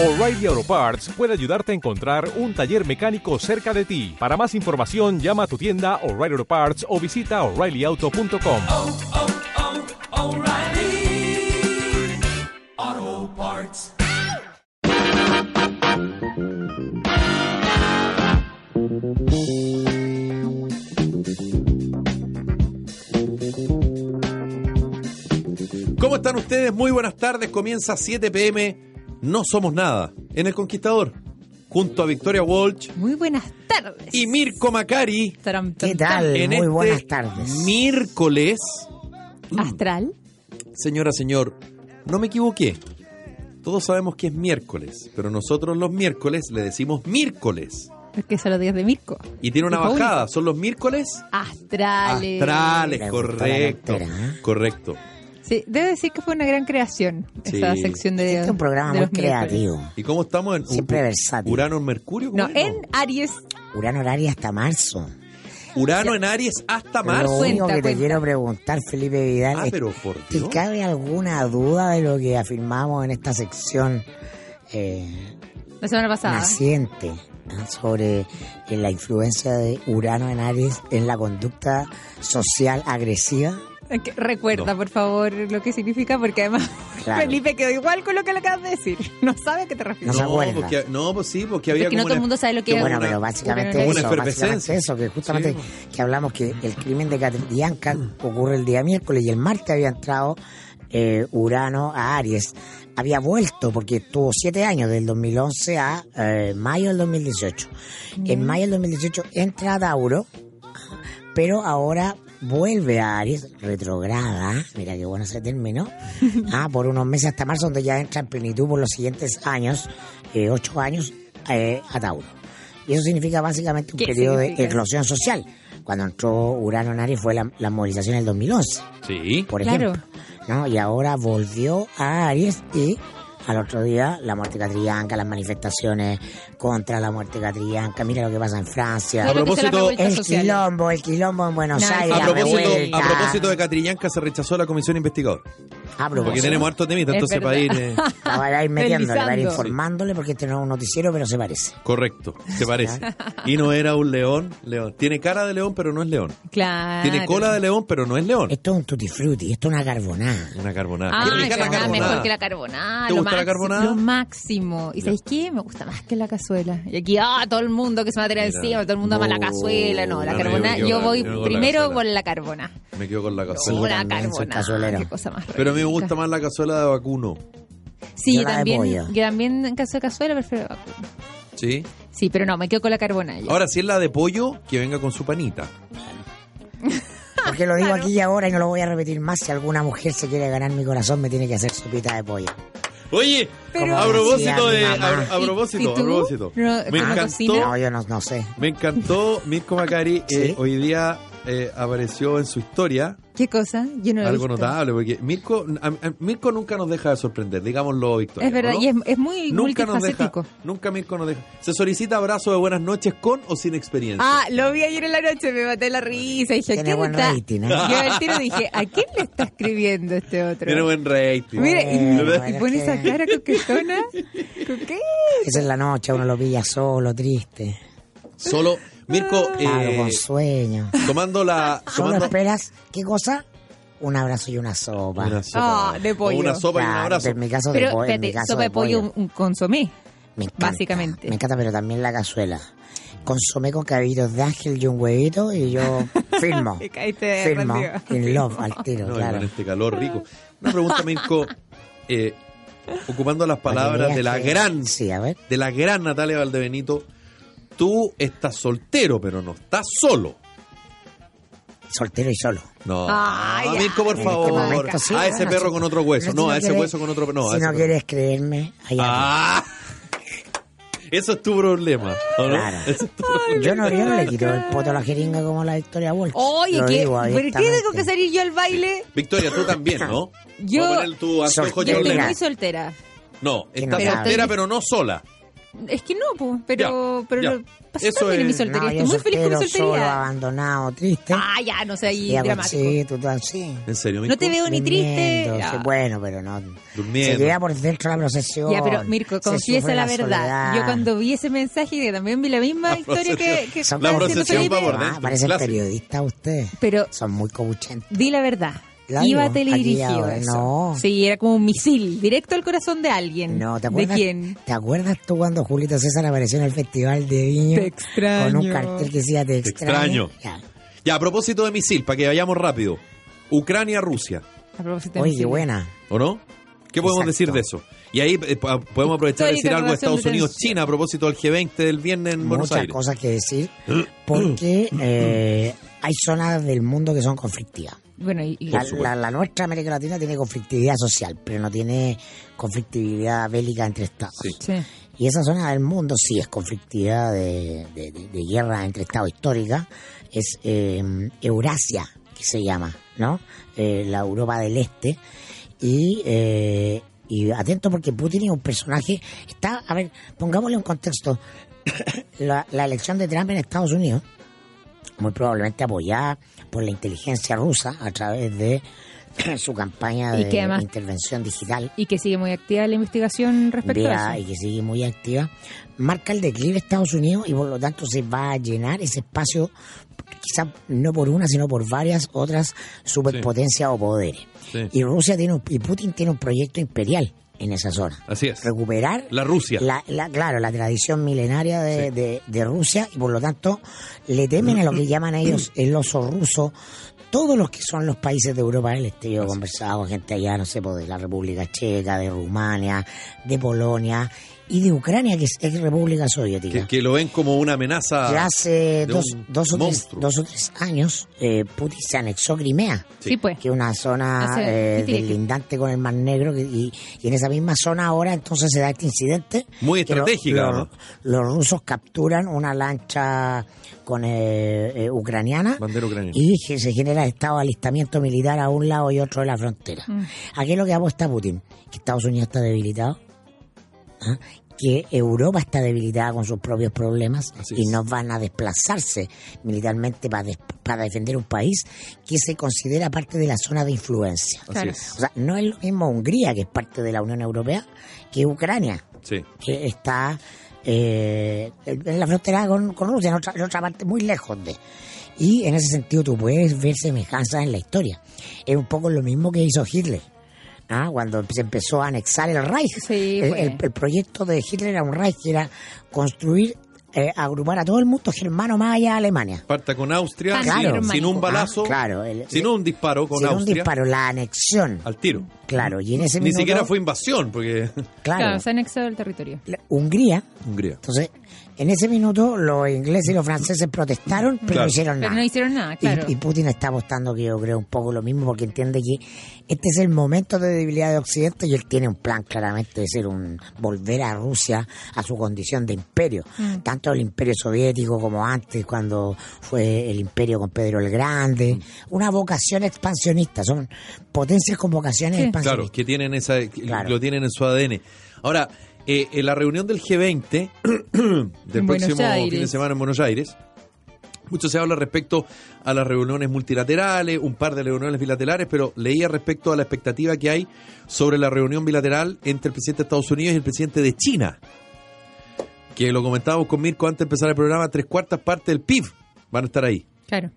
O'Reilly Auto Parts puede ayudarte a encontrar un taller mecánico cerca de ti. Para más información, llama a tu tienda O'Reilly Auto Parts o visita oreillyauto.com. oh, oh, O'Reilly Auto Parts. ¿Cómo están ustedes? Muy buenas tardes. Comienza 7 pm. No somos nada. En El Conquistador. Junto a Victoria Walsh Muy buenas tardes. y Mirko Macari. ¿Qué tal? En Muy este buenas tardes. Miércoles. tam. Astral. Señora, señor, no me equivoqué. Todos sabemos que es miércoles, pero nosotros los miércoles le decimos miércoles. Porque son los días de Mirko. Y tiene una bajada. ¿Son los miércoles? Astrales. Astrales, correcto. ¿eh? Correcto. Sí, debo decir que fue una gran creación esa Sí. sección de. Este es un programa de muy los miércoles. creativo. ¿Y cómo estamos en Siempre versátil. Urano en Mercurio? ¿Cómo No, es, en Aries. Urano horario hasta marzo. Urano en Aries hasta Lo marzo. único Cuenta, que te cuenta. quiero preguntar, Felipe Vidal, Ah, es, pero por ¿te Dios. cabe alguna duda de lo que afirmamos en esta sección eh, La semana pasada. naciente ah, sobre eh, la influencia de Urano en Aries en la conducta social agresiva? Recuerda, No. por favor, lo que significa, porque además Claro. Felipe quedó igual con lo que le acabas de decir. No sabe a qué te refieres. No No, porque, no, pues sí, porque había Porque no todo el mundo sabe lo que es. Bueno, una- pero básicamente una eso, básicamente eso, que justamente Sí. que hablamos que el crimen de Catrillanca ocurre el día miércoles y el martes había entrado eh, Urano a Aries. Había vuelto porque tuvo siete años, del 2011 a eh, mayo del 2018. En mayo del 2018 entra Tauro, pero ahora vuelve a Aries, retrograda, mira qué bueno ese término, ah, por unos meses hasta marzo, donde ya entra en plenitud por los siguientes años, eh, ocho años, eh, a Tauro. Y eso significa básicamente un ¿Qué periodo de eclosión social. Cuando entró Urano en Aries fue la, la movilización en el 2011, Sí. por Claro. ejemplo. ¿no? Y ahora volvió a Aries y al otro día la muerte catrillanca, las manifestaciones contra la muerte catrillanca. Mira lo que pasa en Francia. A propósito- El social. quilombo, el quilombo en Buenos No, Aires. A propósito, a propósito de Catrillanca se rechazó la comisión investigadora. Ah, pero Porque tenemos harto temita, Es entonces para ir... eh, La va a ir metiéndole, va a ir informándole porque este no es un noticiero, pero se parece. correcto, se parece. Y no era un león, león. Tiene cara de león, pero no es león. Claro. Tiene cola de león, pero no es león. Esto es un tutti frutti, esto es una carbonada. Una carbonada. Ah, Qué rica la carbonada, mejor que la carbonada. ¿Te lo gusta la máximo, carbonada? Lo máximo. ¿Y sabéis qué? Me gusta más que la cazuela. Y aquí, ah, todo el mundo que se va a tirar encima, todo el mundo ama la cazuela. No, la no, carbonada. yo- Yo, yo- voy yo con la primero con la carbonada. Me quedo con la cazuela. yo la cazuelero. Qué cosa más Pero a mí me gusta más la cazuela de vacuno. Sí, Yo también, yo también en caso de cazuela prefiero vacuno. ¿Sí? Sí, pero no, me quedo con la carbonada. ya. Ahora, si es la de pollo, que venga con su panita. Porque lo digo aquí y ahora y no lo voy a repetir más. Si alguna mujer se quiere ganar mi corazón, me tiene que hacer sopita de pollo. Oye, Pero- a propósito de... A, mamá. a ¿Y- propósito, y a tú? propósito. ¿No- Me encantó... No, yo no, no sé. Me encantó Mirko Macari. Sí. eh, hoy día eh, apareció en su historia ¿Qué cosa? Yo no lo he algo visto. notable, porque Mirko, a- a- Mirko nunca nos deja de sorprender, digámoslo, Victoria. Es verdad, ¿no? y es, es muy Nunca nos deja, multifacético. nunca Mirko nos deja. Se solicita abrazo de buenas noches con o sin experiencia. Ah, lo vi ayer en la noche, me maté la risa. Y dije, Tiene ¿quién buen está? rating, ¿eh? Yo al tiro dije, ¿a quién le está escribiendo este otro? Tiene buen rating. Mira, y, Bueno, y es pone que- esa cara coquetona. ¿Con qué? Esa es la noche, uno lo pilla solo, triste. Solo, Mirko, Claro, eh, con sueño. tomando la... Solo Tomando esperas, ¿qué cosa? Un abrazo y una sopa. una sopa. Ah, de pollo. O una sopa y un Claro, abrazo. En mi caso de Pero, pollo. en mi espérate, caso sopa de pollo, un, un consomé. Me encanta, básicamente. Me encanta, pero también la cazuela. Consomé con cabitos de ángel y un huevito y yo firmo. Y caíste firmo. In love al tiro, No, claro. con este calor rico. Una pregunta, Mirko. eh, ocupando las palabras de la que- gran, Sí, a ver. de la gran Natalia Valdebenito, tú estás soltero, pero no estás solo. Soltero y solo. No, Ah, no. Mirko, por En este favor. momento sí, a ese bueno, perro con otro hueso. Pero No, si a ese quieres- hueso con otro. No, si ese no perro. quieres creerme, allá Ah, eso es tu problema. ¿o no? Claro. Ese es tu tú. Yo no, yo no le quito el poto a la jeringa como la Victoria Wolf. Oye, ¿qué? digo ¿por qué tengo que salir yo al baile? Victoria, tú también, ¿no? Yo- poner tu. Yo muy soltera. No, estás soltera, pero no sola. Es que no, pues, pero, Ya, pero ya. lo pasé Eso también en mi es- soltería. No, Estoy muy feliz con mi soltero, solo, soltería. abandonado, triste. Ah, ya, no sé, ahí dramático. sí, tú todo así. ¿En serio, No te Mirko? veo ni triste. Ah. sí, bueno, pero no. Durmiendo. Se lleva por dentro la procesión. Ya, pero Mirko, confiesa la verdad. soledad. Yo cuando vi ese mensaje, que también vi la misma La historia que, que Son La procesión va por Ah, dentro. parece Clásico. periodista usted. Pero Son muy cobuchentos. di la verdad. Iba teledirigido aquí eso. no. Sí, era como un misil, directo al corazón de alguien. No, ¿te ¿De acuerdas? quién? ¿Te acuerdas tú cuando Julito César apareció en el Festival de Viña? Te extraño. Con un cartel que decía Te Te extraño. extraño. Ya. Ya, a propósito de misil, para que vayamos rápido. Ucrania-Rusia, A propósito de Oye, qué misil. buena. ¿o no? ¿Qué podemos Exacto. decir de eso? Y ahí eh, podemos aprovechar de decir algo de Estados de Unidos-China a propósito del G20 del viernes en Buenos Muchas Aires. cosas que decir. Porque eh, hay zonas del mundo que son conflictivas. Bueno, y, y- La, la- la nuestra América Latina tiene conflictividad social, pero no tiene conflictividad bélica entre estados. Sí. sí. Y esa zona del mundo sí es conflictividad de, de- de- de guerra entre estados histórica. Es eh, Eurasia, que se llama, ¿no? Eh, la Europa del Este. Y, eh, y atento porque Putin es un personaje. Está, a ver, pongámosle un contexto. la, la elección de Trump en Estados Unidos, muy probablemente apoyada por la inteligencia rusa a través de su campaña Y de que además- intervención digital y que sigue muy activa la investigación respecto vea, a y eso. que sigue muy activa, marca el declive de Estados Unidos y por lo tanto se va a llenar ese espacio, quizá no por una, sino por varias otras superpotencias o poderes. Sí. Y Rusia tiene un- y Putin tiene un proyecto imperial en esa zona. Así es. Recuperar La Rusia. la, la- claro, la tradición milenaria de, de- de Rusia y por lo tanto le temen a lo que llaman ellos el oso ruso. Todos los que son los países de Europa del Este, yo he conversado con gente allá, no sé, de la República Checa, de Rumania, de Polonia y de Ucrania, que es República Soviética. Que, que lo ven como una amenaza. Que hace de dos, un dos, o tres, dos o tres años eh, Putin se anexó Crimea Sí, pues. que es una zona eh, ¿qué tiene que- deslindante con el Mar Negro que- y, y en esa misma zona ahora entonces se da este incidente. Muy lo- lo- ¿no? Los rusos capturan una lancha con eh, eh, ucraniana Bandera ucraniana. y que se genera estado de alistamiento militar a un lado y otro de la frontera. Mm. Aquí es lo que apuesta Putin, que Estados Unidos está debilitado, ¿ah? que Europa está debilitada con sus propios problemas Así y es. no van a desplazarse militarmente para, defender un país que se considera parte de la zona de influencia. Así. O sea, no es lo mismo Hungría, que es parte de la Unión Europea, que Ucrania, Sí. que está eh, en la frontera con, con Rusia, en otra, en otra parte muy lejos de. Y en ese sentido tú puedes ver semejanzas en la historia. Es un poco lo mismo que hizo Hitler. ¿ah? Cuando se empezó a anexar el Reich. Sí, el, el- el proyecto de Hitler era un Reich, que era construir, eh, agrupar a todo el mundo germano más allá de Alemania. Parta con Austria, Claro. sin, sin un balazo, Ah, claro, el- sin un disparo con Sin un Austria, disparo, la anexión. al tiro. Claro, y en ese Ni minuto, siquiera fue invasión, porque claro, Claro, se ha anexado el territorio. la- Hungría Hungría. Entonces, en ese minuto los ingleses y los franceses protestaron, pero Claro. no hicieron Pero nada. no hicieron nada, Y- claro. Y, Putin está apostando que yo creo un poco lo mismo porque entiende que este es el momento de debilidad de Occidente y él tiene un plan claramente de ser un volver a Rusia a su condición de imperio, Mm. tanto el imperio soviético como antes cuando fue el imperio con Pedro el Grande, Mm. una vocación expansionista, son potencias con vocaciones Sí. Claro, expansionistas. que tienen esa, Claro. lo tienen en su ADN. Ahora, eh, en la reunión del G20 del próximo Aires. fin de semana en Buenos Aires, mucho se habla respecto a las reuniones multilaterales, un par de reuniones bilaterales, pero leía respecto a la expectativa que hay sobre la reunión bilateral entre el presidente de Estados Unidos y el presidente de China. Que lo comentábamos con Mirko antes de empezar el programa, tres cuartas partes del PIB van a estar ahí. Claro.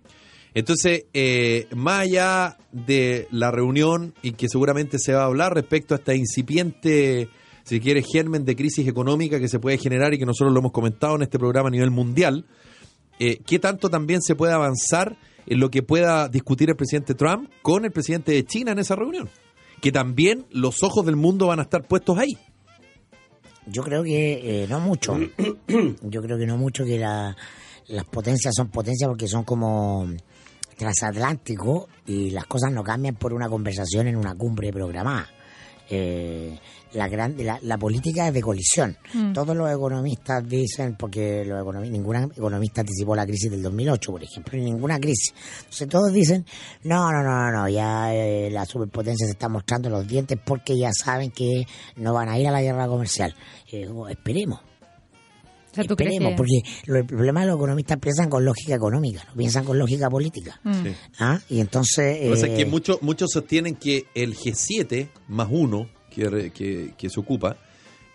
Entonces, eh, más allá de la reunión y que seguramente se va a hablar respecto a esta incipiente, si quiere, germen de crisis económica que se puede generar y que nosotros lo hemos comentado en este programa a nivel mundial, eh, ¿qué tanto también se puede avanzar en lo que pueda discutir el presidente Trump con el presidente de China en esa reunión? Que también los ojos del mundo van a estar puestos ahí. Yo creo que eh, no mucho. Yo creo que no mucho que la- las potencias son potencias porque son como transatlánticos y las cosas no cambian por una conversación en una cumbre programada. Eh, la, gran, la, la política es de colisión. Mm. Todos los economistas dicen, porque los economi- ninguna economista anticipó la crisis del 2008, por ejemplo, ni ninguna crisis. Entonces todos dicen, no, no, no, no, no ya eh, la superpotencia se está mostrando los dientes porque ya saben que no van a ir a la guerra comercial. Eh, esperemos. O sea, ¿tú crees Esperemos, que- porque lo- el problema de los economistas piensan con lógica económica, no piensan con lógica política. Mm. Sí. ¿Ah? Y entonces... Pasa es que eh, muchos, muchos sostienen que el G7 más uno que, re- que, que se ocupa,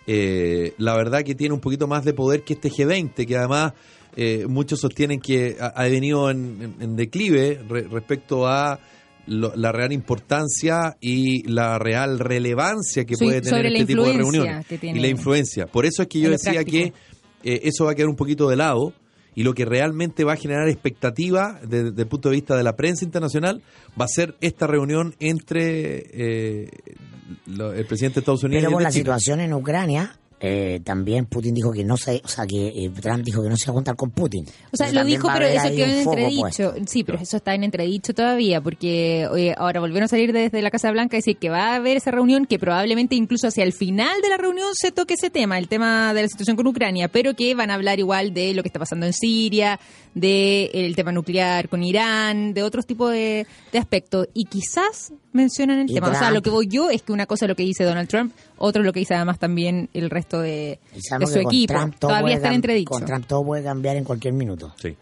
eh, la verdad que tiene un poquito más de poder que este G20, que además eh, muchos sostienen que ha, ha venido en, en- en declive re- respecto a lo- la real importancia y la real relevancia que Sí, puede tener este tipo de reuniones y la influencia. Por eso es que yo decía práctico. que eh, eso va a quedar un poquito de lado y lo que realmente va a generar expectativa de- desde el punto de vista de la prensa internacional va a ser esta reunión entre eh, lo- el presidente de Estados Unidos Pero y por la situación en Ucrania, eh, también Putin dijo que no se, o sea, que eh, Trump dijo que no se iba a juntar con Putin. O sea, Entonces lo dijo, pero eso quedó en foco entredicho. puesto. Sí, pero eso está en entredicho todavía, porque oye, ahora volvieron a salir desde la Casa Blanca a decir que va a haber esa reunión, que probablemente incluso hacia el final de la reunión se toque ese tema, el tema de la situación con Ucrania, pero que van a hablar igual de lo que está pasando en Siria, de el tema nuclear con Irán, de otros tipos de, de aspectos. Y quizás mencionan el Y tema. O sea, lo que voy yo es que una cosa es lo que dice Donald Trump, otro es lo que dice además también el resto de, Y de sabemos su equipo. Trump Todavía puede está en cam- entredicho. Con Trump todo puede cambiar en cualquier minuto. Sí.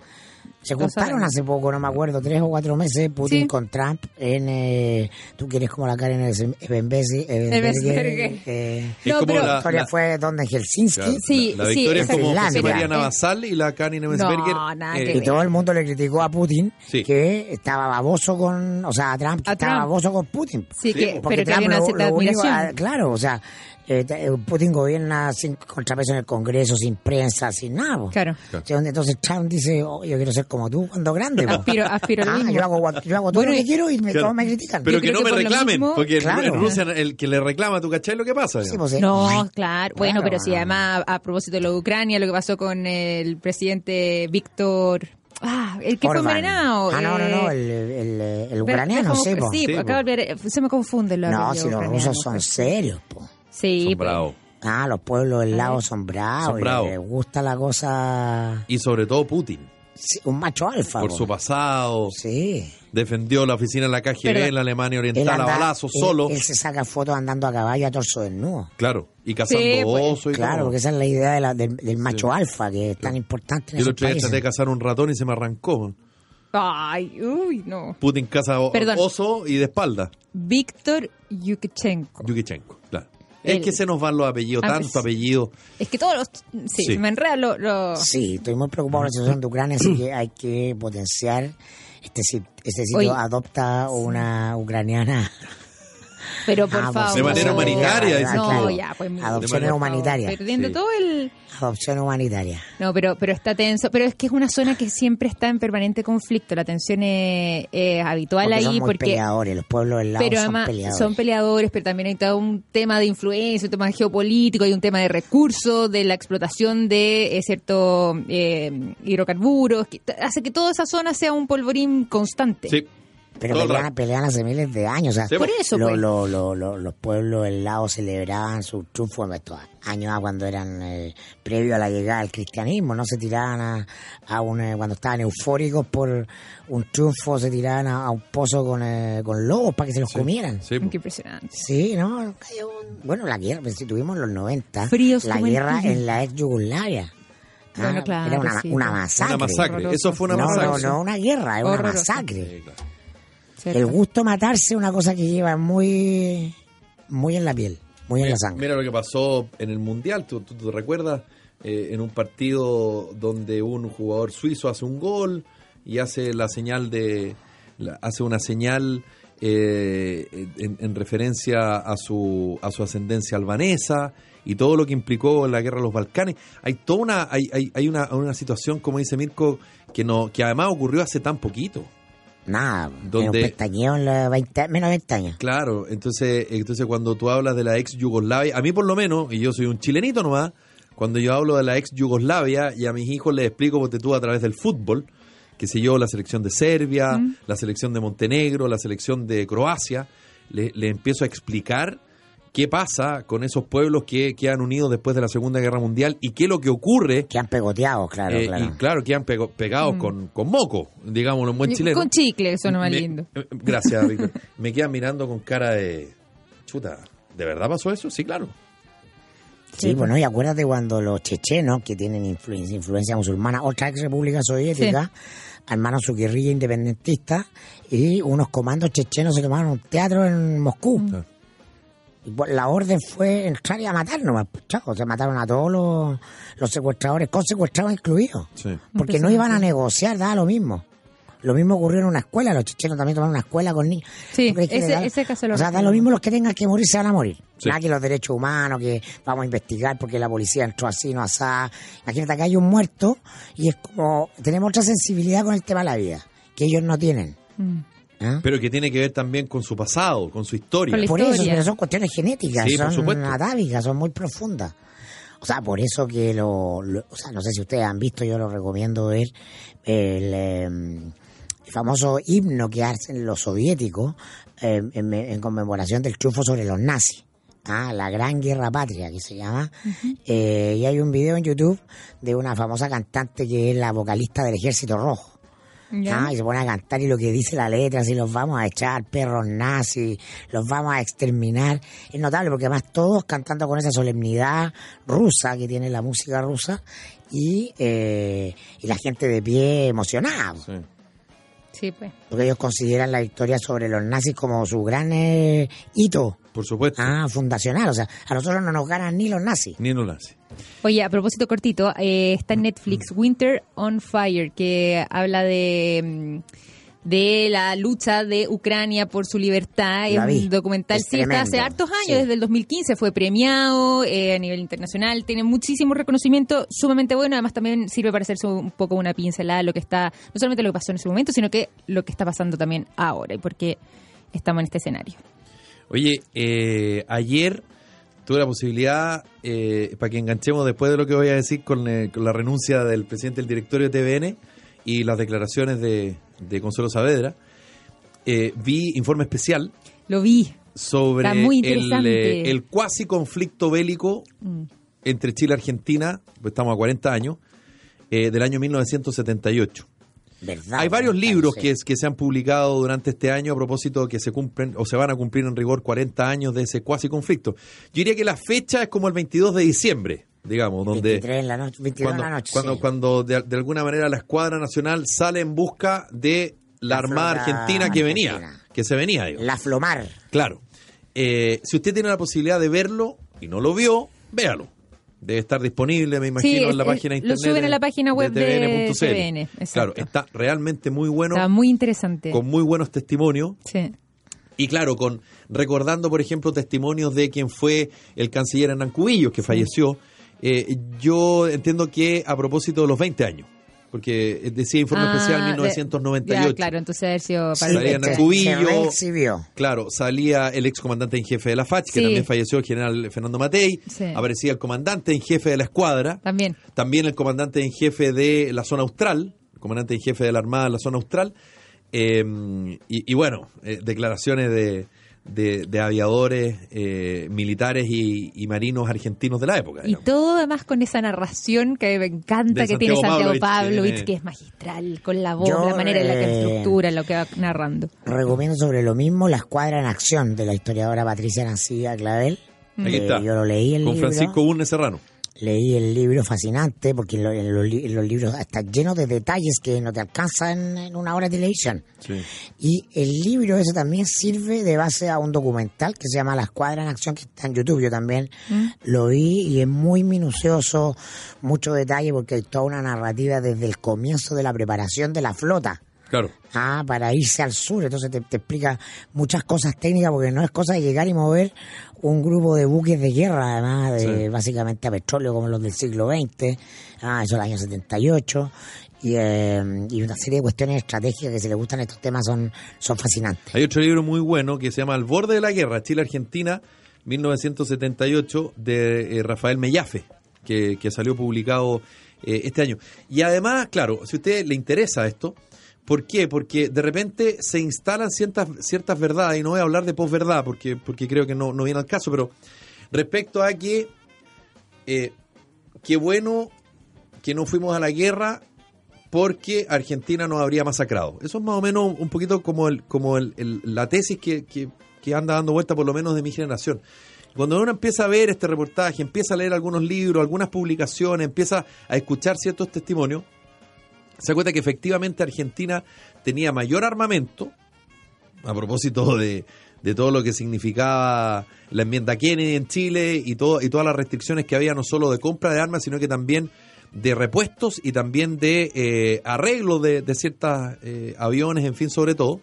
Se juntaron hace poco, no me acuerdo, tres o cuatro meses, Putin Sí. con Trump en... Eh, Tú quieres como la Karen Ebenbesi. Eh, Es No, como pero- la, historia la- fue donde en Helsinki. claro, Sí, la, la sí, victoria es exacto. como José. María Eh, Navasal y la Karin Ebensberger. No, nada eh, que Y todo el mundo le criticó a Putin Sí. que estaba baboso con, o sea, a Trump, que A estaba Trump. baboso con Putin. Sí, Sí, que, Porque pero que Trump había una lo- admiración. claro, o sea, eh, eh, Putin gobierna sin contrapeso en el Congreso, sin prensa, sin nada. Claro. Entonces Trump dice, oh, yo quiero ser como tú cuando grande. Aspiro, aspiro Ah, yo hago, yo hago todo Bueno, lo que y- quiero y me, Claro. todos me critican. Pero Yo que no que me por reclamen, mismo- porque Claro. en Rusia el que le reclama, ¿tú cachai lo que pasa? Sí, pues, eh, No, claro. Bueno, Claro, pero sí, no. además, a propósito de lo de Ucrania, lo que pasó con el presidente Víctor. Ah, el que fue envenenado. Ah, no, no, eh, no, el, el, ucraniano, sí, po. Sí, Sí, acabo de ver, se me confunde los No, si los rusos son pues. serios, po. Sí, Son pues. bravos. Ah, los pueblos del lago son bravos. Son y bravos. Les gusta la cosa... Y sobre todo Putin, sí, un macho alfa. por po. su pasado, Sí. defendió la oficina de la KGB en la Alemania Oriental a balazos solo. Él, se saca fotos andando a caballo a torso desnudo. Claro, y cazando Sí, pues, oso y Claro, todo. porque esa es la idea de la- del, del macho alfa, que es tan importante en Yo el esos otro día países. traté de cazar un ratón y se me arrancó. Ay, uy, no. Putin caza Perdón. oso y de espalda. Víctor Yukchenko. Yukichenko, claro. Es que se nos van los apellidos, Ah, tanto apellido. Es que todos los. Sí, Sí. me enredan los. los- Sí, estoy muy preocupado por la situación de Ucrania, así que hay que potenciar. Este, este sitio adopta una ucraniana. Pero por Ah, favor. De manera humanitaria, dices No, ya, pues mira, Adopciones humanitarias. Perdiendo Sí. todo el. Adopción humanitaria. No, pero, pero está tenso. Pero es que es una zona que siempre está en permanente conflicto. La tensión es, es habitual Porque ahí son muy porque. peleadores, los pueblos del lago Pero son además peleadores. son peleadores, pero también hay todo un tema de influencia, un tema geopolítico, hay un tema de recursos, de la explotación de eh, ciertos eh, hidrocarburos, que hace que toda esa zona sea un polvorín constante. Sí. Pero Todo el pelean, rato. pelean hace miles de años. O sea, Sí, Por eso, lo- pues. lo- lo- lo- los pueblos del lago celebraban su triunfo en estos años ah, cuando eran eh, previo a la llegada del cristianismo, no se tiraban a, a un, eh, cuando estaban eufóricos por un triunfo, se tiraban a, a un pozo con, eh, con lobos para que se los comieran. Sí, Qué impresionante. Sí, ¿no? Bueno, la guerra, pues, si tuvimos en los 90, Fríos la el guerra en la ex Yugoslavia. Ah, Bueno, claro, era una, sí. una masacre. Una masacre. Eso fue una no, masacre. no, no una guerra, era una masacre. El gusto matarse es una cosa que lleva muy, muy en la piel, muy en la sangre. mira lo que pasó en el Mundial. ¿Tú, tú te recuerdas? Eh, en un partido donde un jugador suizo hace un gol y hace la señal de. la- hace una señal eh, en, en referencia a su, a su ascendencia albanesa y todo lo que implicó la guerra de los Balcanes. Hay toda una, hay, hay, hay una, una situación, como dice Mirko, que no, que además ocurrió hace tan poquito. Nada, Donde- en los 20, menos de 20 años. Claro, entonces, entonces cuando tú hablas de la ex Yugoslavia, a mí por lo menos, y yo soy un chilenito nomás, cuando yo hablo de la ex Yugoslavia y a mis hijos les explico, porque tú a través del fútbol, que sé yo, la selección de Serbia, la selección de Montenegro, la selección de Croacia, le, le empiezo a explicar qué pasa con esos pueblos que quedan unidos después de la Segunda Guerra Mundial y qué es lo que ocurre. Que han pegoteado, claro, eh, claro. Y claro, quedan pego- pegados con, con moco, digámoslo en buen chileno. Con chicle, eso no lindo. eh, Gracias, Víctor. Me quedan mirando con cara de. Chuta, ¿de verdad pasó eso? Sí, claro. Sí, bueno, y acuérdate cuando los chechenos, que tienen influencia, influencia musulmana, otra ex república soviética, armaron su guerrilla independentista y unos comandos chechenos se tomaron un teatro en Moscú. Pues, la orden fue entrar y a matar nomás, pues, chao. Se mataron a todos los, los secuestradores, con secuestrados incluidos. Sí. Porque no iban a negociar, daba lo mismo. Lo mismo ocurrió en una escuela, los chechenos también tomaron una escuela con niños. Sí, ¿Tú crees que ese- da- ese caso lo O sea, da lo mismo los que tengan que morir, se van a morir. Sí. Nada que los derechos humanos, que vamos a investigar porque la policía entró así, no asá. Imagínate que hay un muerto y es como, tenemos otra sensibilidad con el tema de la vida, que ellos no tienen. Mm. ¿Ah? Pero que tiene que ver también con su pasado, con su historia. Con la Por eso, pero son cuestiones genéticas, Sí, por son atávicas, son muy profundas. O sea, por eso que lo, lo- o sea, no sé si ustedes han visto, yo lo recomiendo ver el, eh, el famoso himno que hacen los soviéticos eh, en, en conmemoración del triunfo sobre los nazis. Ah, la Gran Guerra Patria, que se llama. Eh, y hay un video en YouTube de una famosa cantante que es la vocalista del Ejército Rojo. ¿Ya? Ah, y se pone a cantar y lo que dice la letra, si los vamos a echar, perros nazis, los vamos a exterminar. Es notable porque además todos cantando con esa solemnidad rusa que tiene la música rusa y, eh, y la gente de pie emocionada. Sí. Sí, pues. Porque ellos consideran la victoria sobre los nazis como su gran eh, hito Por supuesto. ah, fundacional. O sea, a nosotros no nos ganan ni los nazis. Ni no lo hace. Oye, a propósito cortito, eh, está en Netflix Winter on Fire, que habla de, mm, de la lucha de Ucrania por su libertad. La es vi. un documental, Es sí, está hace tremendo. hartos años, Sí. desde el 2015 fue premiado eh, a nivel internacional, tiene muchísimo reconocimiento, sumamente bueno, además también sirve para hacerse un poco una pincelada de lo que está, no solamente lo que pasó en ese momento, sino que lo que está pasando también ahora y por qué estamos en este escenario. Oye, eh, ayer tuve la posibilidad, eh, para que enganchemos después de lo que voy a decir con, eh, con la renuncia del presidente del directorio de TVN y las declaraciones de, de Consuelo Saavedra, eh, vi informe especial Lo vi. sobre el, eh, el cuasi conflicto bélico Mm. entre Chile y Argentina, pues estamos a 40 años, eh, del año 1978. ¿Verdad? Hay varios libros que, que se han publicado durante este año a propósito que se cumplen o se van a cumplir en rigor 40 años de ese cuasi conflicto. Yo diría que la fecha es como el 22 de diciembre, digamos, donde 23 en la noche, 22 cuando, en la noche. cuando, sí. cuando de, de alguna manera la escuadra nacional sale en busca de la, La armada argentina que venía, argentina. que se venía, digo. La Flomar. Claro. Eh, si usted tiene la posibilidad de verlo y no lo vio, véalo. Debe estar disponible, me imagino, Sí, en la es- página de lo internet. suben a la página web de. TVN. Claro, está realmente muy bueno, Está muy interesante. con muy buenos testimonios. Sí. Y claro, con recordando, por ejemplo, testimonios de quien fue el canciller Hernán Cubillos, que falleció. Eh, yo entiendo que a propósito de los 20 años, porque decía Informe Ah, Especial de- 1998. Ya, claro, entonces haber sido para Salía el Hernán se- Cubillo. se reexhibió. Claro, salía el ex comandante en jefe de la FACH, que Sí. también falleció el general Fernando Matei. Sí. Aparecía el comandante en jefe de la escuadra. También. También el comandante en jefe de la zona austral, el comandante en jefe de la Armada de la zona austral. Eh, y, y bueno, eh, declaraciones de, de- de aviadores, eh, militares y, y marinos argentinos de la época. Y todo además con esa narración que me encanta De que tiene Santiago Pavlovich, que es magistral, con la voz, Yo, la manera en la que eh, estructura, lo que va narrando. Recomiendo sobre lo mismo La Escuadra en Acción de la historiadora Patricia Nancía Clavel. Aquí Eh, está. yo lo leí el Con libro. Francisco Urne Serrano. Leí el libro fascinante porque en, lo- en los, li- en los libros está lleno de detalles que no te alcanzan en una hora de televisión. Sí. Y el libro ese también sirve de base a un documental que se llama La Escuadra en Acción, que está en YouTube. Yo también lo vi y es muy minucioso, mucho detalle porque hay toda una narrativa desde el comienzo de la preparación de la flota. Claro. Ah, para irse al sur. Entonces te, te explica muchas cosas técnicas porque no es cosa de llegar y mover un grupo de buques de guerra, además, de Sí. básicamente a petróleo como los del siglo XX, ah, eso el año 78. Y, eh, y una serie de cuestiones estratégicas que si le gustan estos temas son, son fascinantes. Hay otro libro muy bueno que se llama Al borde de la guerra, Chile-Argentina, 1978, de eh, Rafael Mellafe, que, que salió publicado eh, este año. Y además, claro, si a usted le interesa esto, ¿por qué? Porque de repente se instalan ciertas, ciertas verdades, y no voy a hablar de posverdad, porque, porque creo que no, no viene al caso, pero respecto a que, eh, qué bueno que no fuimos a la guerra porque Argentina nos habría masacrado. Eso es más o menos un poquito como el, como el, el- la tesis que, que- que anda dando vuelta por lo menos de mi generación. Cuando uno empieza a ver este reportaje, empieza a leer algunos libros, algunas publicaciones, empieza a escuchar ciertos testimonios, se da cuenta que efectivamente Argentina tenía mayor armamento, a propósito de, de todo lo que significaba la enmienda Kennedy en Chile y, todo, y todas las restricciones que había no solo de compra de armas, sino que también de repuestos y también de eh, arreglo de, de ciertos aviones, en fin, sobre todo.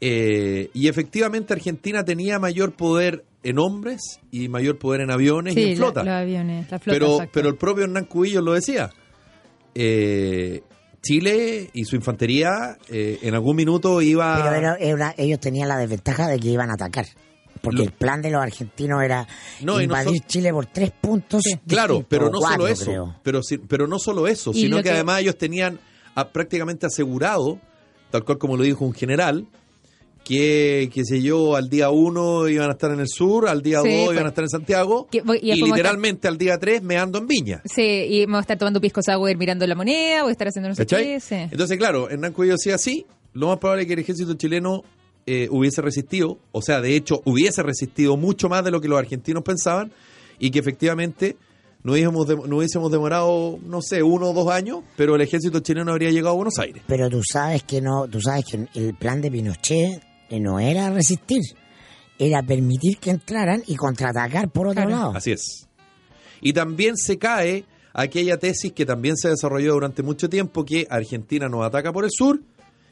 Eh, y efectivamente Argentina tenía mayor poder en hombres y mayor poder en aviones y en flota. la- los aviones, la flota, pero, exacto. pero el propio Hernán Cubillos lo decía. Eh, Chile y su infantería eh, en algún minuto iba... Pero era- era- ellos tenían la desventaja de que iban a atacar. Porque Lo- el plan de los argentinos era No, invadir Chile por tres puntos. Claro, pero no cuatro, solo eso. creo. Pero, no solo eso, sino que, que- además ellos tenían prácticamente asegurado, tal cual como lo dijo un general, que, qué sé yo, al día uno iban a estar en el sur, al día Sí, dos pues. iban a estar en Santiago, Que- y literalmente al día tres me ando en Viña. Sí, y vamos a estar tomando pisco sour mirando la moneda, voy a estar haciendo no sé qué. sí. Entonces, claro, Hernán Cuello decía así, lo más probable es que el ejército chileno eh, hubiese resistido, o sea, de hecho, hubiese resistido mucho más de lo que los argentinos pensaban, y que efectivamente no hubiésemos, no hubiésemos demorado, no sé, uno o dos años, pero el ejército chileno habría llegado a Buenos Aires. Pero tú sabes que no, tú sabes que el plan de Pinochet no era resistir, era permitir que entraran y contraatacar por otro Claro. lado. Así es. Y también se cae aquella tesis que también se desarrolló durante mucho tiempo, que Argentina nos ataca por el sur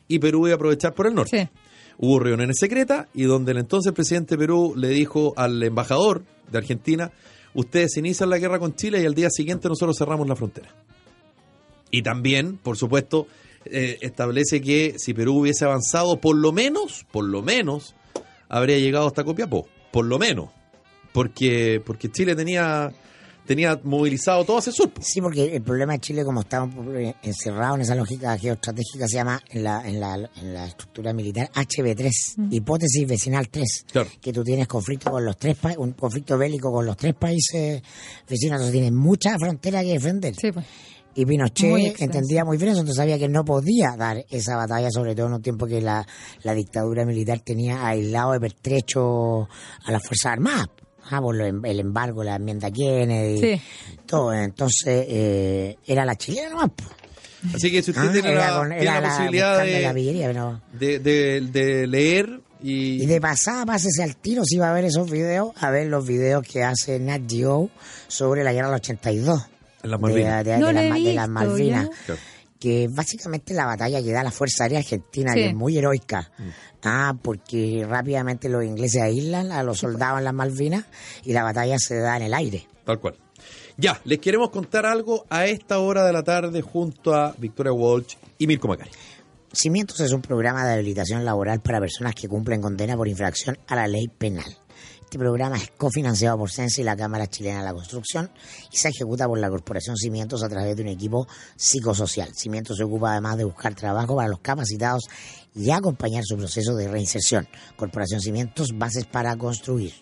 y Perú iba a aprovechar por el norte. Sí. Hubo reuniones secretas y donde el entonces presidente de Perú le dijo al embajador de Argentina, ustedes inician la guerra con Chile y al día siguiente nosotros cerramos la frontera. Y también, por supuesto, eh, establece que si Perú hubiese avanzado, por lo menos, por lo menos, habría llegado hasta Copiapó. Por lo menos. Porque, porque Chile tenía, tenía movilizado todo hacia el sur. Sí, porque el problema de Chile, como estamos encerrados en esa lógica geoestratégica, se llama en la, en la, en la estructura militar HB3, hipótesis vecinal 3. Claro. Que tú tienes conflicto con los tres pa- un conflicto bélico con los tres países vecinos, entonces tienes mucha frontera que defender. Sí, pues. Y Pinochet entendía muy bien eso, entonces sabía que no podía dar esa batalla, sobre todo en un tiempo que la, la dictadura militar tenía aislado de pertrecho a las Fuerzas Armadas. Ah, por lo em- el embargo, la enmienda Kennedy, Sí. todo. Entonces, eh, era la chilena nomás. Así que si usted Ah, tiene, era la, con- tiene era la la- posibilidad buscando la de, pillería, pero- de, de- de leer y, Y de pasada, pásese al tiro si va a ver esos videos, a ver los videos que hace Nat Geo sobre la guerra del 82. De- Malvinas. De, No de las Malvinas. ya. Que básicamente la batalla que da la Fuerza Aérea Argentina, Sí. que es muy heroica. Mm. Ah, porque rápidamente los ingleses aíslan a los soldados en las Malvinas y la batalla se da en el aire. Tal cual. Ya, les queremos contar algo a esta hora de la tarde junto a Victoria Walsh y Mirko Macari. Cimientos es un programa de habilitación laboral para personas que cumplen condena por infracción a la ley penal. Este programa es cofinanciado por CENSE y la Cámara Chilena de la Construcción y se ejecuta por la Corporación Cimientos a través de un equipo psicosocial. Cimientos se ocupa además de buscar trabajo para los capacitados y acompañar su proceso de reinserción. Corporación Cimientos, bases para construir.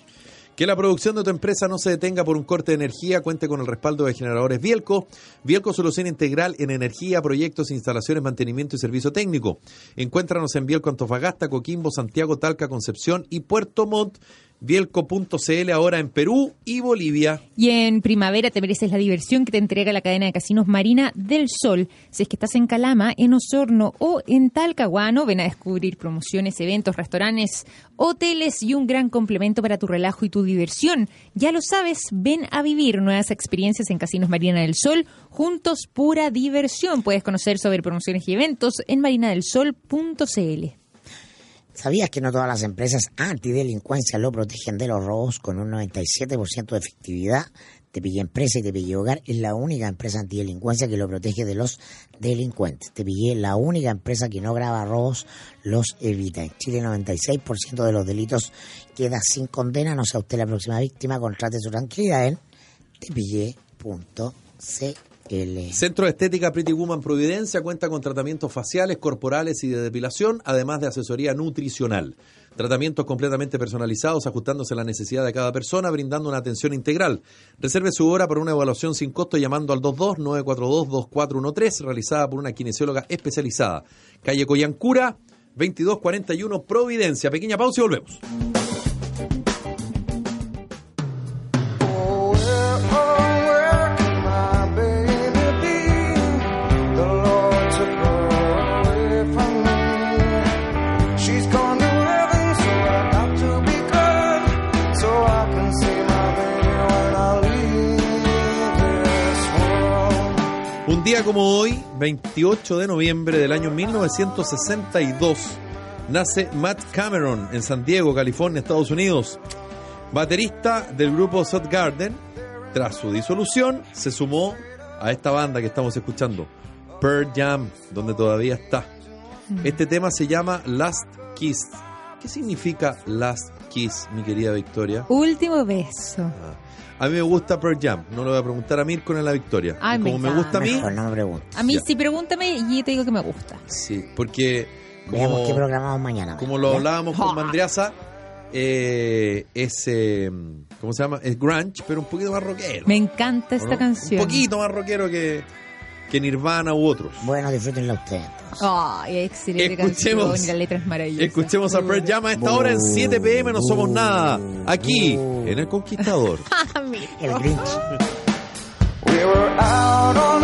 Que la producción de tu empresa no se detenga por un corte de energía, cuente con el respaldo de generadores Bielco. Bielco Solución Integral en energía, proyectos, instalaciones, mantenimiento y servicio técnico. Encuéntranos en Bielco Antofagasta, Coquimbo, Santiago, Talca, Concepción y Puerto Montt. Bielco.cl ahora en Perú y Bolivia. Y en primavera te mereces la diversión que te entrega la cadena de casinos Marina del Sol. Si es que estás en Calama, en Osorno o en Talcahuano, ven a descubrir promociones, eventos, restaurantes, hoteles y un gran complemento para tu relajo y tu diversión. Ya lo sabes, ven a vivir nuevas experiencias en Casinos Marina del Sol. Juntos, pura diversión. Puedes conocer sobre promociones y eventos en marinadelsol.cl. ¿Sabías que no todas las empresas antidelincuencia lo protegen de los robos con un 97% de efectividad? Te pillé empresa y te pillé hogar es la única empresa antidelincuencia que lo protege de los delincuentes. Te pillé la única empresa que no graba robos, los evita. En Chile 96% de los delitos queda sin condena. No sea usted la próxima víctima, contrate su tranquilidad en tepillé.cl. Centro de Estética Pretty Woman Providencia cuenta con tratamientos faciales, corporales y de depilación, además de asesoría nutricional. Tratamientos completamente personalizados, ajustándose a la necesidad de cada persona, brindando una atención integral. Reserve su hora para una evaluación sin costo llamando al 22-942-2413, realizada por una kinesióloga especializada. Calle Coyancura, 2241 Providencia. Pequeña pausa y volvemos. Día como hoy, 28 de noviembre del año 1962, nace Matt Cameron en San Diego, California, Estados Unidos. Baterista del grupo Garden, tras su disolución, se sumó a esta banda que estamos escuchando, Pearl Jam, donde todavía está. Este tema se llama Last Kiss. ¿Qué significa Last Kiss, mi querida Victoria? Último beso. A mí me gusta Pearl Jam, no le voy a preguntar a Mirko en la Victoria. Ay, como me me gusta a mí, Mejor no me preguntes. A mí Ya. sí, pregúntame y yo te digo que me gusta. sí, porque Veamos como, qué programamos mañana. como lo hablábamos con Mandriaza, eh, es, eh, ¿cómo se llama? Es grunge, pero un poquito más rockero. Me encanta ¿o esta no? canción. Un poquito más rockero que, que Nirvana u otros. Bueno, disfrútenla ustedes. Ay, excelente Escuchemos- canción y la letra es maravillosa. Escuchemos a Pearl Jam a esta hora en 7 pm, no somos nada. Aquí, en El Conquistador. El Grinch. We were out on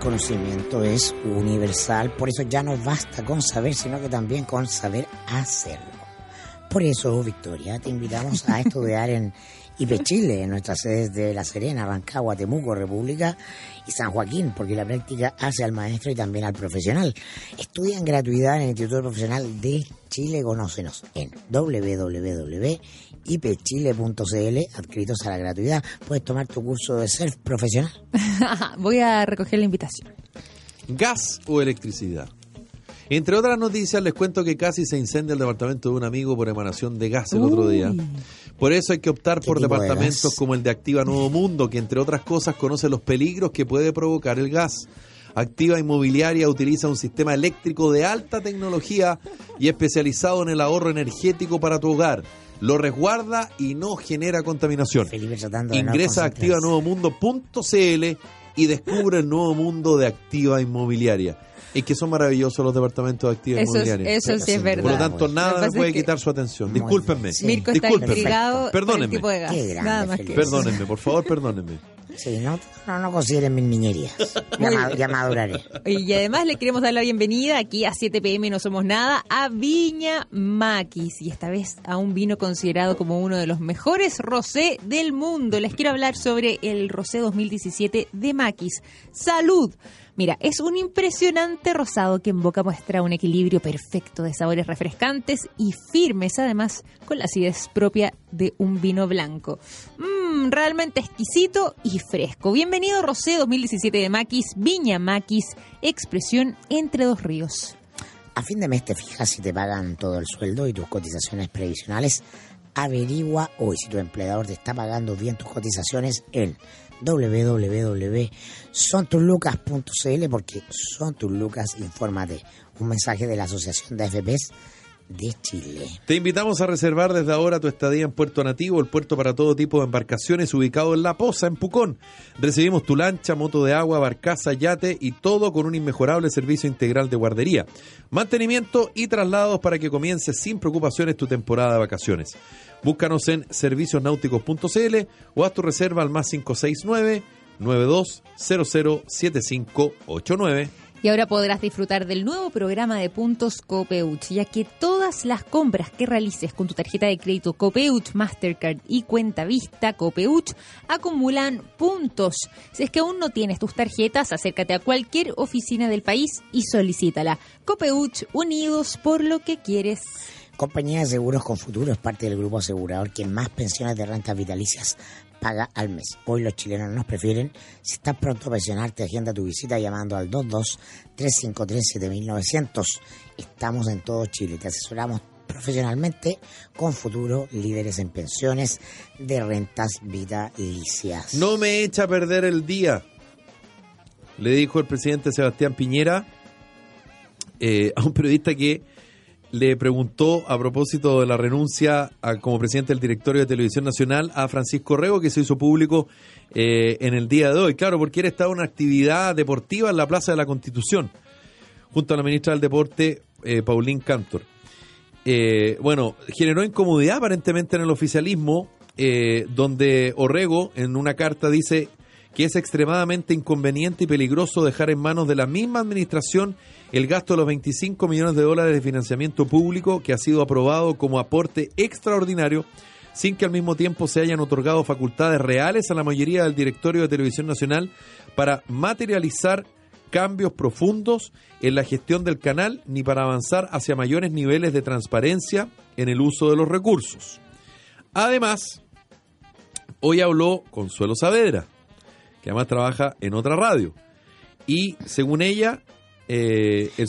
conocimiento es universal, por eso ya no basta con saber, sino que también con saber hacerlo. Por eso, Victoria, te invitamos a estudiar en IP Chile, en nuestras sedes de La Serena, Rancagua, Temuco, República y San Joaquín, porque la práctica hace al maestro y también al profesional. Estudia en gratuidad en el Instituto Profesional de Chile. Conócenos en www.ipchile.cl, adscritos a la gratuidad. Puedes tomar tu curso de surf profesional. Voy a recoger la invitación. gas o electricidad. Entre otras noticias, les cuento que casi se incendia el departamento de un amigo por emanación de gas el otro día. Por eso hay que optar ¿Qué por de departamentos como el de Activa Nuevo Mundo, que entre otras cosas conoce los peligros que puede provocar el gas. Activa Inmobiliaria utiliza un sistema eléctrico de alta tecnología y especializado en el ahorro energético para tu hogar. Lo resguarda y no genera contaminación. No Ingresa a activanuevomundo.cl y descubre el nuevo mundo de Activa Inmobiliaria. Es que son maravillosos los departamentos de Activa Eso, es- Inmobiliaria. eso sí es verdad. Por lo tanto, nada puede quitar su atención. Discúlpenme. bien. Mirko está Discúlpenme. Perdónenme. tipo de gas. Qué grande, Nada más que. Perdónenme, por favor, perdónenme. Sí, no, no, no consideren mis niñerías. Ya, ma- ya maduraré. Y además le queremos dar la bienvenida aquí a 7 pm No Somos Nada a Viña Maquis y esta vez a un vino considerado como uno de los mejores rosé del mundo. Les quiero hablar sobre el rosé 2017 de Maquis. ¡Salud! Mira, es un impresionante rosado que en boca muestra un equilibrio perfecto de sabores refrescantes y firmes, además con la acidez propia de un vino blanco. Mmm, realmente exquisito y fresco. Bienvenido Rosé 2017 de Maquis, Viña Maquis, expresión entre dos ríos. A fin de mes te fijas si te pagan todo el sueldo y tus cotizaciones previsionales. Averigua hoy si tu empleador te está pagando bien tus cotizaciones en www.sontuslucas.cl porque son tus lucas, infórmate. Un mensaje de la Asociación de AFPs de Chile. Te invitamos a reservar desde ahora tu estadía en Puerto Nativo, el puerto para todo tipo de embarcaciones ubicado en La Poza, en Pucón. Recibimos tu lancha, moto de agua, barcaza, yate y todo con un inmejorable servicio integral de guardería, mantenimiento y traslados para que comiences sin preocupaciones tu temporada de vacaciones. Búscanos en serviciosnáuticos.cl o haz tu reserva al más 569 92007589. Y ahora podrás disfrutar del nuevo programa de puntos Copeuch, ya que todas las compras que realices con tu tarjeta de crédito Copeuch, Mastercard y cuenta vista Copeuch acumulan puntos. Si es que aún no tienes tus tarjetas, acércate a cualquier oficina del país y solicítala. Copeuch, unidos por lo que quieres. Compañía de Seguros con Futuro es parte del grupo asegurador que más pensiones de rentas vitalicias paga al mes. Hoy los chilenos nos prefieren. Si estás pronto a pensionarte, agenda tu visita llamando al 22-353-7900. Estamos en todo Chile. Te asesoramos profesionalmente con Futuro, líderes en pensiones de rentas vitalicias. No me echa a perder el día, le dijo el presidente Sebastián Piñera eh, a un periodista que le preguntó a propósito de la renuncia a- como presidente del directorio de Televisión Nacional a Francisco Rego, que se hizo público eh, en el día de hoy. Claro, porque él estaba en una actividad deportiva en la Plaza de la Constitución, junto a la ministra del Deporte, eh, Paulín Cantor. Eh, bueno, generó incomodidad aparentemente en el oficialismo, eh, donde Orrego en una carta dice que es extremadamente inconveniente y peligroso dejar en manos de la misma administración el gasto de los 25 millones de dólares de financiamiento público que ha sido aprobado como aporte extraordinario sin que al mismo tiempo se hayan otorgado facultades reales a la mayoría del directorio de Televisión Nacional para materializar cambios profundos en la gestión del canal ni para avanzar hacia mayores niveles de transparencia en el uso de los recursos. Además, hoy habló Consuelo Saavedra, que además trabaja en otra radio. Y según ella, eh, el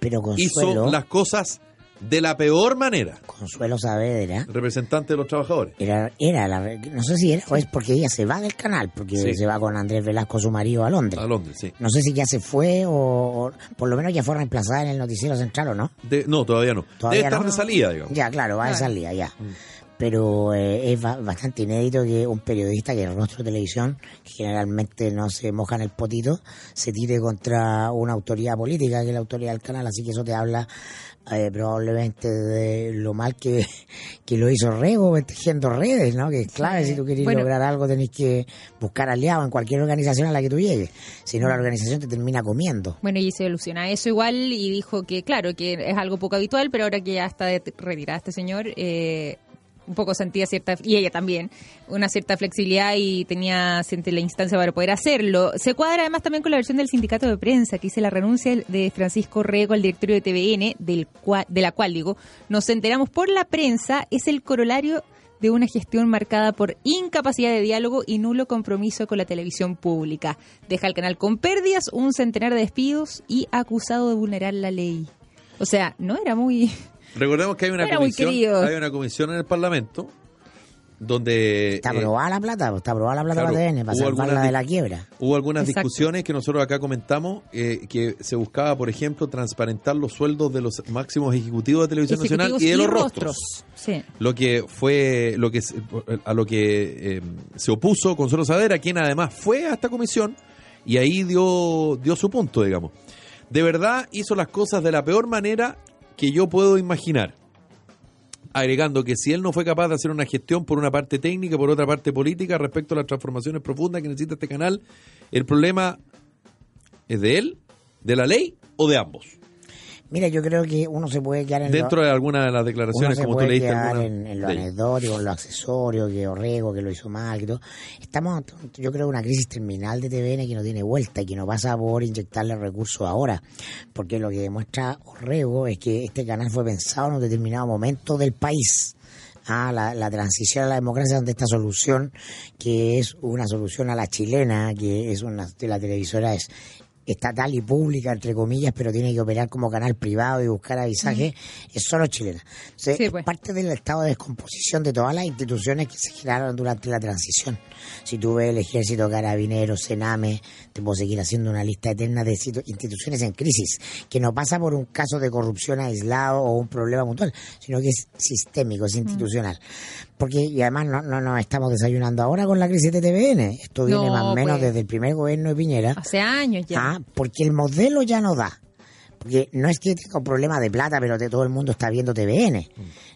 Pero Consuelo- hizo las cosas de la peor manera. Consuelo Saavedra Representante de los trabajadores. era, era la, no sé si era o es porque ella se va del canal, porque Sí. se va con Andrés Velasco, su marido, a Londres. A Londres, sí. No sé si ya se fue o, o por lo menos ya fue reemplazada en el noticiero central o no. De- no, todavía no. Todavía Debe estar no. de salida, digamos. Ya, claro, va de salida, ya. Pero eh, es ba- bastante inédito que un periodista que es rostro de televisión, que generalmente no se moja en el potito, se tire contra una autoridad política, que es la autoridad del canal. Así que eso te habla eh, probablemente de lo mal que, que lo hizo Rego, tejiendo redes, ¿no? Que es clave, si tú quieres Bueno. lograr algo tenés que buscar aliados en cualquier organización a la que tú llegues. Si no, la organización te termina comiendo. Bueno, y se alusiona a eso igual y dijo que, claro, que es algo poco habitual, pero ahora que ya está retirada este señor, eh, un poco sentía cierta, y ella también, una cierta flexibilidad y tenía la instancia para poder hacerlo. Se cuadra además también con la versión del sindicato de prensa, que dice la renuncia de Francisco Rego al directorio de TVN, del cua- de la cual, digo, nos enteramos por la prensa, es el corolario de una gestión marcada por incapacidad de diálogo y nulo compromiso con la televisión pública. Deja el canal con pérdidas, un centenar de despidos y acusado de vulnerar la ley. O sea, no era muy... Recordemos que hay una comisión, hay una comisión en el Parlamento donde Está eh, aprobada la plata, está aprobada la plata claro, para TVN, para salvarla algunas de la quiebra. hubo algunas Exacto. discusiones que nosotros acá comentamos eh, que se buscaba, por ejemplo, transparentar los sueldos de los máximos ejecutivos de Televisión Nacional y de los rostros. Sí. Lo que fue lo que se- a lo que eh, se opuso Consuelo Sadera, quien además fue a esta comisión y ahí dio dio su punto, digamos. De verdad hizo las cosas de la peor manera que yo puedo imaginar. Agregando que si él no fue capaz de hacer una gestión por una parte técnica por otra parte política respecto a las transformaciones profundas que necesita este canal, el problema es de él, de la ley o de ambos. Mira, yo creo que uno se puede quedar en lo- Dentro de alguna de las declaraciones, como tú puede leíste quedar alguna en, en lo de anecdótico, en lo accesorio, que Orrego, que lo hizo mal, que todo. Estamos, yo creo, en una crisis terminal de TVN que no tiene vuelta y que no pasa por inyectarle recursos ahora. Porque lo que demuestra Orrego es que este canal fue pensado en un determinado momento del país. Ah, la, la transición a la democracia ante esta solución, que es una solución a la chilena, que es una, la televisora es estatal y pública, entre comillas, pero tiene que operar como canal privado y buscar avisaje, es solo chilena. Entonces, Sí, es pues. parte del estado de descomposición de todas las instituciones que se generaron durante la transición. Si tú ves el ejército, carabineros, sename, te puedo seguir haciendo una lista eterna de instituciones en crisis, que no pasa por un caso de corrupción aislado o un problema puntual, sino que es sistémico, es institucional. Porque, y además no, no nos estamos desayunando ahora con la crisis de TVN, esto viene No, más o menos pues. desde el primer gobierno de Piñera. Hace años ya. Ah, porque el modelo ya no da. Porque no es que tenga un problema de plata, pero de todo el mundo está viendo TVN.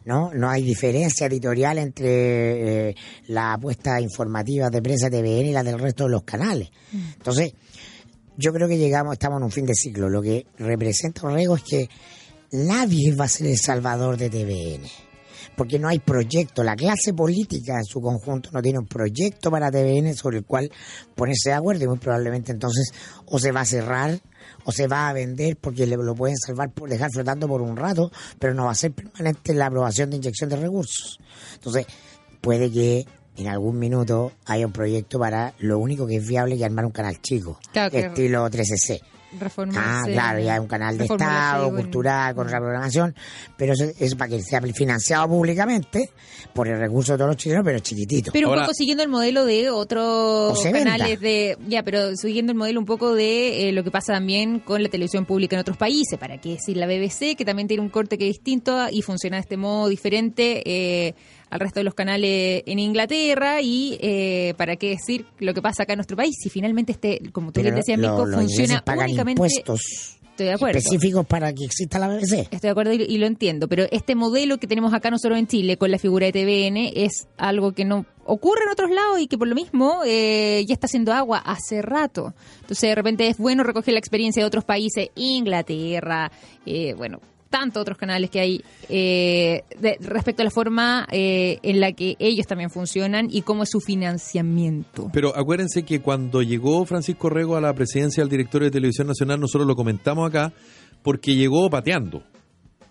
¿no? No hay diferencia editorial entre eh, la apuesta informativa de prensa TVN y la del resto de los canales. Entonces, yo creo que llegamos, estamos en un fin de ciclo. Lo que representa Orrego es que nadie va a ser el salvador de TVN. Porque no hay proyecto. La clase política en su conjunto no tiene un proyecto para TVN sobre el cual ponerse de acuerdo y muy probablemente entonces o se va a cerrar o se va a vender porque le, lo pueden salvar por dejar flotando por un rato, pero no va a ser permanente la aprobación de inyección de recursos. Entonces, puede que en algún minuto haya un proyecto para lo único que es viable que armar un canal chico, Claro estilo 13C. Ah, Reformarse. claro, ya es un canal de Estado, bueno. cultural, con otra programación, pero eso es para que sea financiado públicamente por el recurso de todos los chilenos, pero chiquitito. Pero un Ahora- poco siguiendo el modelo de otros canales de... Ya, pero siguiendo el modelo un poco de eh, lo que pasa también con la televisión pública en otros países. ¿Para qué decir la BBC, que también tiene un corte que es distinto y funciona de este modo diferente eh, al resto de los canales en Inglaterra? Y eh, para qué decir lo que pasa acá en nuestro país, si finalmente este, como tú bien decías, ingleses funciona únicamente... impuestos Estoy de acuerdo. específicos para que exista la BBC. Estoy de acuerdo y, y lo entiendo, pero este modelo que tenemos acá nosotros en Chile con la figura de TVN es algo que no ocurre en otros lados y que por lo mismo eh, ya está haciendo agua hace rato. Entonces de repente es bueno recoger la experiencia de otros países, Inglaterra, eh, bueno, tantos otros canales que hay eh, de- respecto a la forma eh, en la que ellos también funcionan y cómo es su financiamiento. Pero acuérdense que cuando llegó Francisco Rego a la presidencia del directorio de Televisión Nacional, nosotros lo comentamos acá, porque llegó pateando,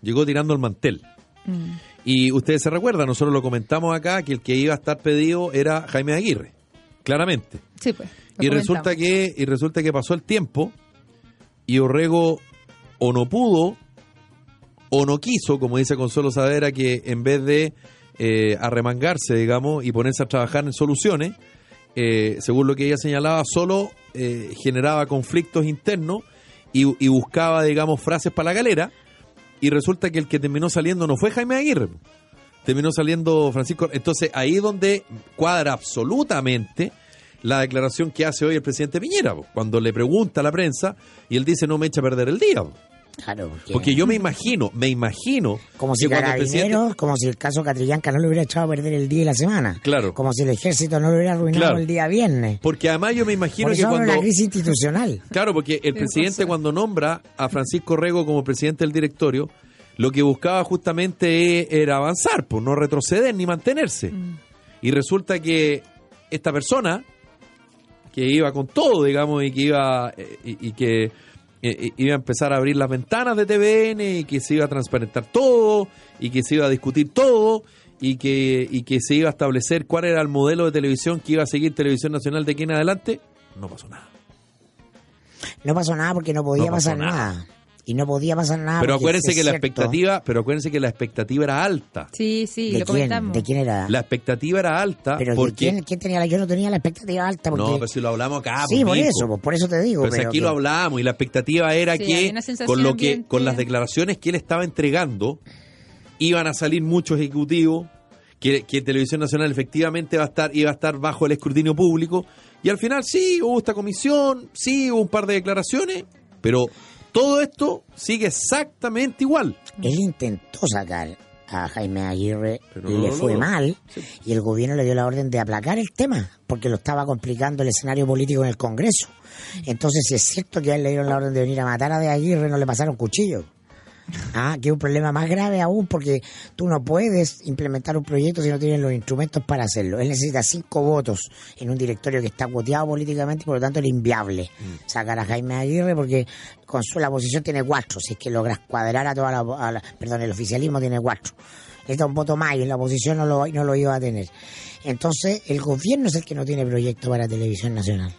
llegó tirando el mantel. Mm. Y ustedes se recuerdan, nosotros lo comentamos acá, que el que iba a estar pedido era Jaime Aguirre, claramente. Sí, pues. Y resulta que y resulta que pasó el tiempo y Orrego o no pudo o no quiso, como dice Consuelo Sadera, que en vez de eh, arremangarse, digamos, y ponerse a trabajar en soluciones, eh, según lo que ella señalaba, solo eh, generaba conflictos internos y, buscaba, digamos, frases para la galera. Y resulta que el que terminó saliendo no fue Jaime Aguirre, terminó saliendo Francisco. Entonces ahí es donde cuadra absolutamente la declaración que hace hoy el presidente Piñera, cuando le pregunta a la prensa y él dice no me echa a perder el día. Claro, porque, Porque yo me imagino, me imagino como si presidente- Carabineros, como si el caso Catrillanca no le hubiera echado a perder el día y la semana. Claro. Como si el ejército no le hubiera arruinado Claro. el día viernes. Porque además yo me imagino Por que eso cuando... la crisis institucional. Claro, porque el presidente cuando nombra a Francisco Rego como presidente del directorio, lo que buscaba justamente era avanzar, pues no retroceder ni mantenerse. Y resulta que esta persona, que iba con todo, digamos, y que iba eh, y, y que eh, eh, iba a empezar a abrir las ventanas de TVN y que se iba a transparentar todo y que se iba a discutir todo y que, y que se iba a establecer cuál era el modelo de televisión que iba a seguir Televisión Nacional de aquí en adelante, no pasó nada. No pasó nada porque no podía No pasar nada. nada. Y no podía pasar nada. Pero acuérdense es que la cierto. expectativa, pero acuérdense que la expectativa era alta. Sí, sí, ¿De lo quién? comentamos. ¿De quién era? La expectativa era alta Pero ¿de porque quién, quién tenía la, yo no tenía la expectativa alta porque no, pero si lo hablamos acá, sí, por eso, pues, por eso te digo. Pero si aquí que- lo hablamos y la expectativa era Sí, que con lo que con las declaraciones que él estaba entregando iban a salir muchos ejecutivos que, que Televisión Nacional efectivamente va a estar iba a estar bajo el escrutinio público y al final sí hubo esta comisión, sí hubo un par de declaraciones, pero todo esto sigue exactamente igual. Él intentó sacar a Jaime Aguirre, Pero y no le fue mal, y el gobierno le dio la orden de aplacar el tema, porque lo estaba complicando el escenario político en el Congreso. Entonces, si es cierto que a él le dieron la orden de venir a matar a De Aguirre, no le pasaron cuchillo. Ah, que es un problema más grave aún, porque tú no puedes implementar un proyecto si no tienes los instrumentos para hacerlo. Él necesita cinco votos en un directorio que está cuoteado políticamente y por lo tanto es inviable sacar a Jaime Aguirre porque con su la oposición tiene cuatro, si es que logras cuadrar a toda la, a la- perdón, el oficialismo tiene cuatro. necesita un voto más y en la oposición no lo, no lo iba a tener. Entonces, el gobierno es el que no tiene proyecto para televisión nacional.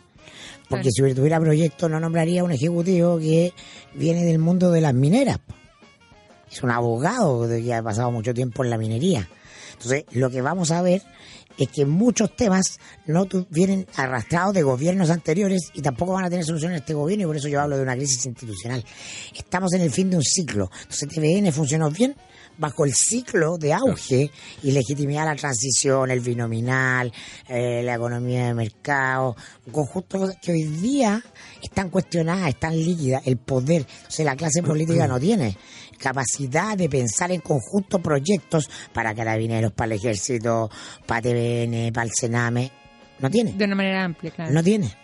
Porque Claro. si tuviera proyecto, no nombraría un ejecutivo que viene del mundo de las mineras. Es un abogado que ha pasado mucho tiempo en la minería. Entonces, lo que vamos a ver es que muchos temas no vienen arrastrados de gobiernos anteriores y tampoco van a tener solución en este gobierno y por eso yo hablo de una crisis institucional. Estamos en el fin de un ciclo. Entonces, TVN funcionó bien bajo el ciclo de auge y legitimidad de la transición, el binominal, eh, la economía de mercado, un conjunto que hoy día están cuestionadas, están líquidas, el poder. Entonces la clase política no tiene capacidad de pensar en conjunto proyectos para carabineros, para el ejército, para TVN, para el Sename. No tiene, De una manera amplia, claro. no tiene.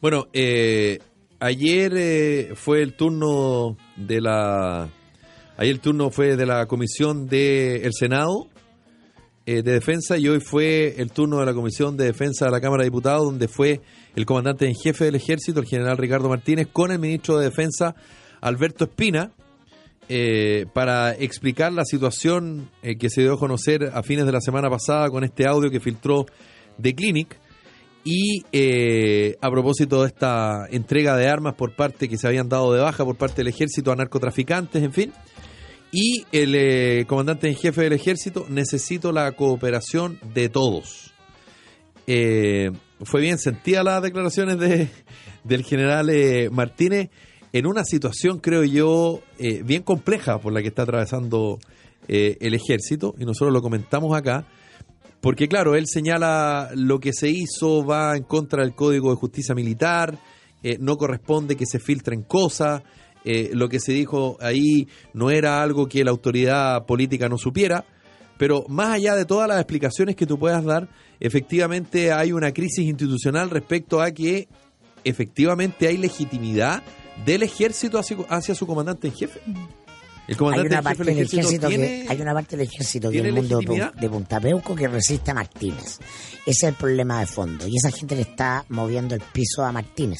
Bueno, eh, ayer eh, fue el turno de la. Ayer el turno fue de la comisión del Senado eh, de Defensa y hoy fue el turno de la comisión de Defensa de la Cámara de Diputados, donde fue el comandante en jefe del Ejército, el general Ricardo Martínez, con el ministro de Defensa, Alberto Espina, eh, para explicar la situación eh, que se dio a conocer a fines de la semana pasada con este audio que filtró The Clinic. Y a propósito de esta entrega de armas por parte que se habían dado de baja por parte del ejército a narcotraficantes, en fin. Y el eh, comandante en jefe del ejército, necesito la cooperación de todos. Eh, fue bien sentida las declaraciones de, del general eh, Martínez en una situación, creo yo, eh, bien compleja por la que está atravesando eh, el ejército, y nosotros lo comentamos acá, porque claro, él señala lo que se hizo va en contra del Código de Justicia Militar, no corresponde que se filtren cosas, eh, lo que se dijo ahí no era algo que la autoridad política no supiera, pero más allá de todas las explicaciones que tú puedas dar, efectivamente hay una crisis institucional respecto a que efectivamente hay legitimidad del ejército hacia, hacia su comandante en jefe. El Hay comandante una en jefe parte del ejército, ejército tiene... que hay una parte del ejército mundo de, legitimidad? Pu- de Punta Peuco que resiste a Martínez. Ese es el problema de fondo y esa gente le está moviendo el piso a Martínez.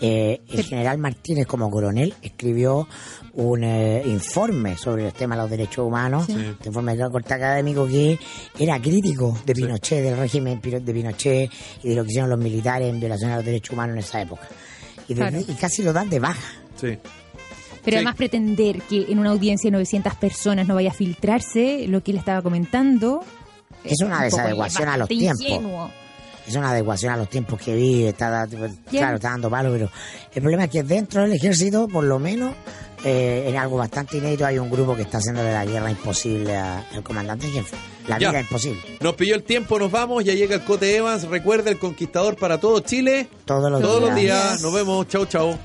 Eh, el general Martínez como coronel escribió un eh, informe sobre el tema de los derechos humanos, un informe de corte académico que era crítico de Pinochet, del régimen de Pinochet y de lo que hicieron los militares en violación a los derechos humanos en esa época. Y, de- Claro. y casi lo dan de baja. Sí. Pero Sí. además pretender que en una audiencia de 900 personas no vaya a filtrarse lo que él estaba comentando. Es una un desadecuación a los tiempos. ingenuo. Es una adecuación a los tiempos que vive, está, claro, está dando palo, pero el problema es que dentro del ejército, por lo menos, eh, en algo bastante inédito, hay un grupo que está haciéndole la guerra imposible al comandante jefe. La Ya. vida imposible. Nos pilló el tiempo, nos vamos, ya llega el Cote Evans, recuerda el conquistador para todo Chile, Todos los todos los días. días, nos vemos, chau chau.